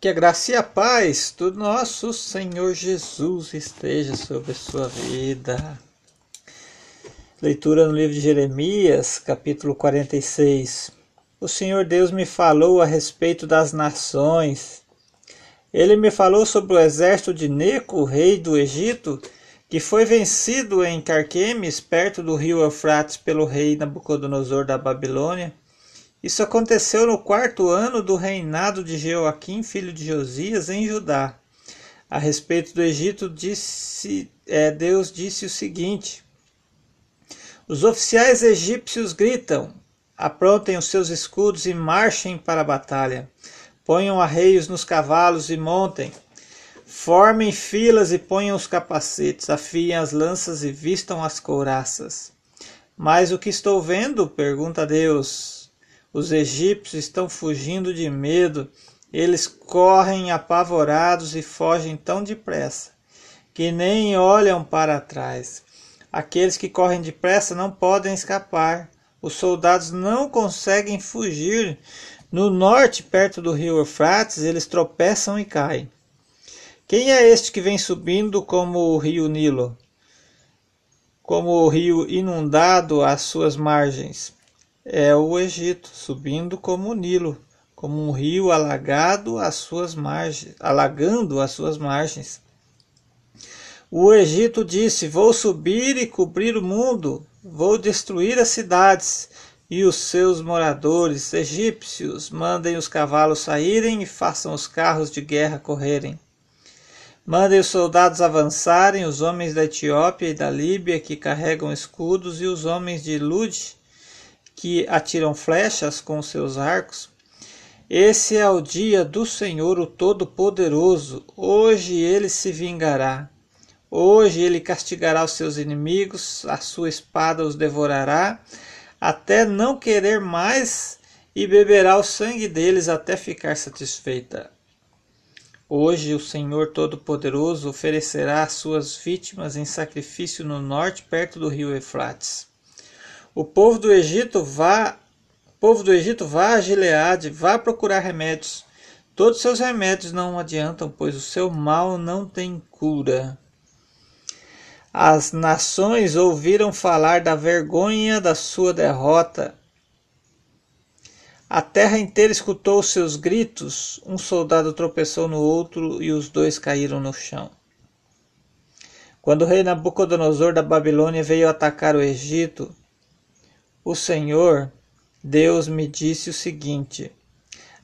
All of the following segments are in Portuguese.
Que a graça e a paz do nosso Senhor Jesus esteja sobre a sua vida. Leitura no livro de Jeremias, capítulo 46. O Senhor Deus me falou a respeito das nações. Ele me falou sobre o exército de Neco, rei do Egito, que foi vencido em Carquemes, perto do rio Eufrates, pelo rei Nabucodonosor da Babilônia isso aconteceu no quarto ano do reinado de Jeoaquim, filho de Josias, em Judá. A respeito do Egito, disse, é, Deus disse o seguinte: Os oficiais egípcios gritam: aprontem os seus escudos e marchem para a batalha. Ponham arreios nos cavalos e montem. Formem filas e ponham os capacetes, afiem as lanças e vistam as couraças. Mas o que estou vendo? pergunta Deus. Os egípcios estão fugindo de medo. Eles correm apavorados e fogem tão depressa que nem olham para trás. Aqueles que correm depressa não podem escapar. Os soldados não conseguem fugir. No norte, perto do rio Eufrates, eles tropeçam e caem. Quem é este que vem subindo como o rio Nilo? Como o rio inundado às suas margens? É o Egito, subindo como o Nilo, como um rio alagado às suas margens, alagando as suas margens. O Egito disse: Vou subir e cobrir o mundo, vou destruir as cidades e os seus moradores egípcios. Mandem os cavalos saírem e façam os carros de guerra correrem. Mandem os soldados avançarem, os homens da Etiópia e da Líbia que carregam escudos, e os homens de Lude que atiram flechas com seus arcos. Esse é o dia do Senhor, o Todo-Poderoso. Hoje ele se vingará. Hoje ele castigará os seus inimigos, a sua espada os devorará, até não querer mais, e beberá o sangue deles até ficar satisfeita. Hoje o Senhor Todo-Poderoso oferecerá as suas vítimas em sacrifício no norte, perto do rio Eufrates. O povo do Egito vá, povo do Egito vá a Gileade, vá procurar remédios. Todos seus remédios não adiantam, pois o seu mal não tem cura. As nações ouviram falar da vergonha da sua derrota. A terra inteira escutou seus gritos. Um soldado tropeçou no outro e os dois caíram no chão. Quando o rei Nabucodonosor da Babilônia veio atacar o Egito, o Senhor, Deus, me disse o seguinte: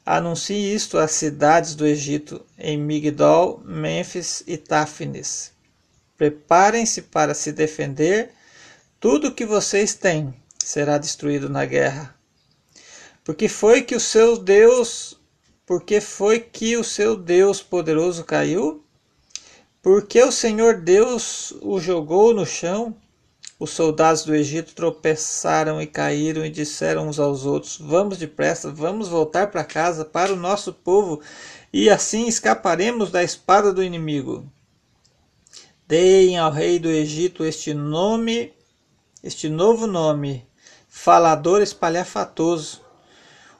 Anuncie isto às cidades do Egito, em Migdol, Mênfis e Táfnis. Preparem-se para se defender. Tudo que vocês têm será destruído na guerra. Porque foi que o seu Deus, porque foi que o seu Deus poderoso caiu? Porque o Senhor Deus o jogou no chão? Os soldados do Egito tropeçaram e caíram e disseram uns aos outros: Vamos depressa, vamos voltar para casa, para o nosso povo, e assim escaparemos da espada do inimigo. Deem ao rei do Egito este nome, este novo nome, falador espalhafatoso,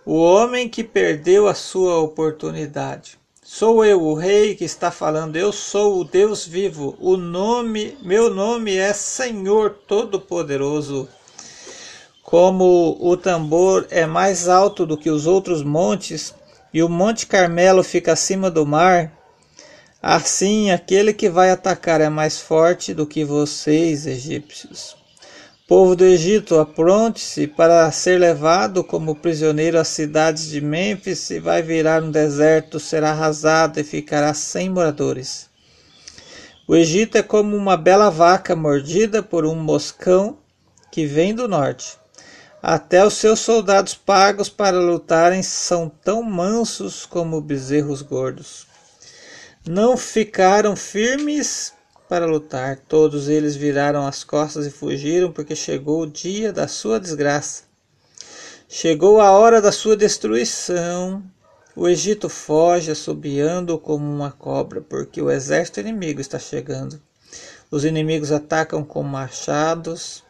o homem que perdeu a sua oportunidade. Sou eu, o rei que está falando. Eu sou o Deus vivo. O nome, meu nome é Senhor Todo-Poderoso. Como o tambor é mais alto do que os outros montes e o Monte Carmelo fica acima do mar, assim aquele que vai atacar é mais forte do que vocês, egípcios. Povo do Egito, apronte-se para ser levado como prisioneiro às cidades de Mênfis e vai virar um deserto, será arrasado e ficará sem moradores. O Egito é como uma bela vaca mordida por um moscão que vem do norte. Até os seus soldados pagos para lutarem são tão mansos como bezerros gordos. Não ficaram firmes para lutar. Todos eles viraram as costas e fugiram, porque chegou o dia da sua desgraça. Chegou a hora da sua destruição. O Egito foge assobiando como uma cobra, porque o exército inimigo está chegando. Os inimigos atacam com machados,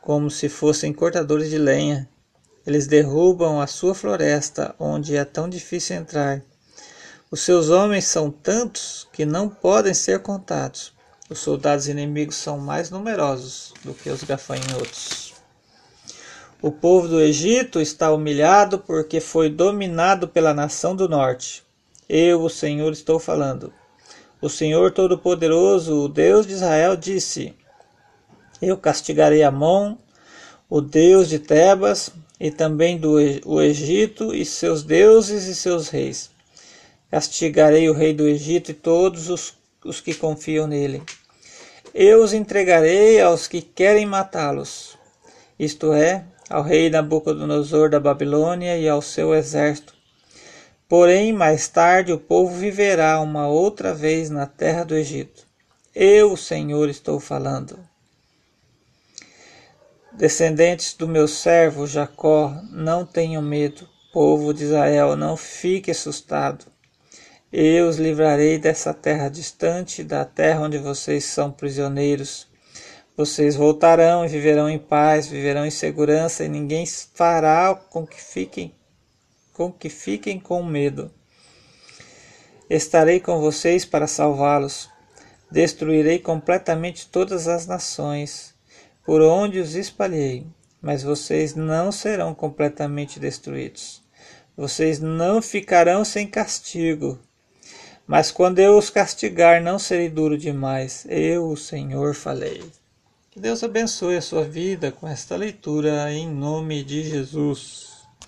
como se fossem cortadores de lenha. Eles derrubam a sua floresta, onde é tão difícil entrar. Os seus homens são tantos que não podem ser contados. Os soldados inimigos são mais numerosos do que os gafanhotos. O povo do Egito está humilhado porque foi dominado pela nação do norte. Eu, o Senhor, estou falando. O Senhor Todo-Poderoso, o Deus de Israel, disse: Eu castigarei Amon, o Deus de Tebas, e também do o Egito e seus deuses e seus reis Castigarei o rei do Egito e todos os, os que confiam nele. Eu os entregarei aos que querem matá-los, isto é, ao rei Nabucodonosor da Babilônia e ao seu exército. Porém, mais tarde o povo viverá uma outra vez na terra do Egito. Eu, Senhor, estou falando. Descendentes do meu servo Jacó, não tenham medo. Povo de Israel, não fique assustado. Eu os livrarei dessa terra distante, da terra onde vocês são prisioneiros. Vocês voltarão e viverão em paz, viverão em segurança, e ninguém fará com que fiquem com que fiquem com medo. Estarei com vocês para salvá-los. Destruirei completamente todas as nações por onde os espalhei, mas vocês não serão completamente destruídos. Vocês não ficarão sem castigo. Mas quando eu os castigar, não serei duro demais. Eu, o Senhor, falei. Que Deus abençoe a sua vida com esta leitura em nome de Jesus.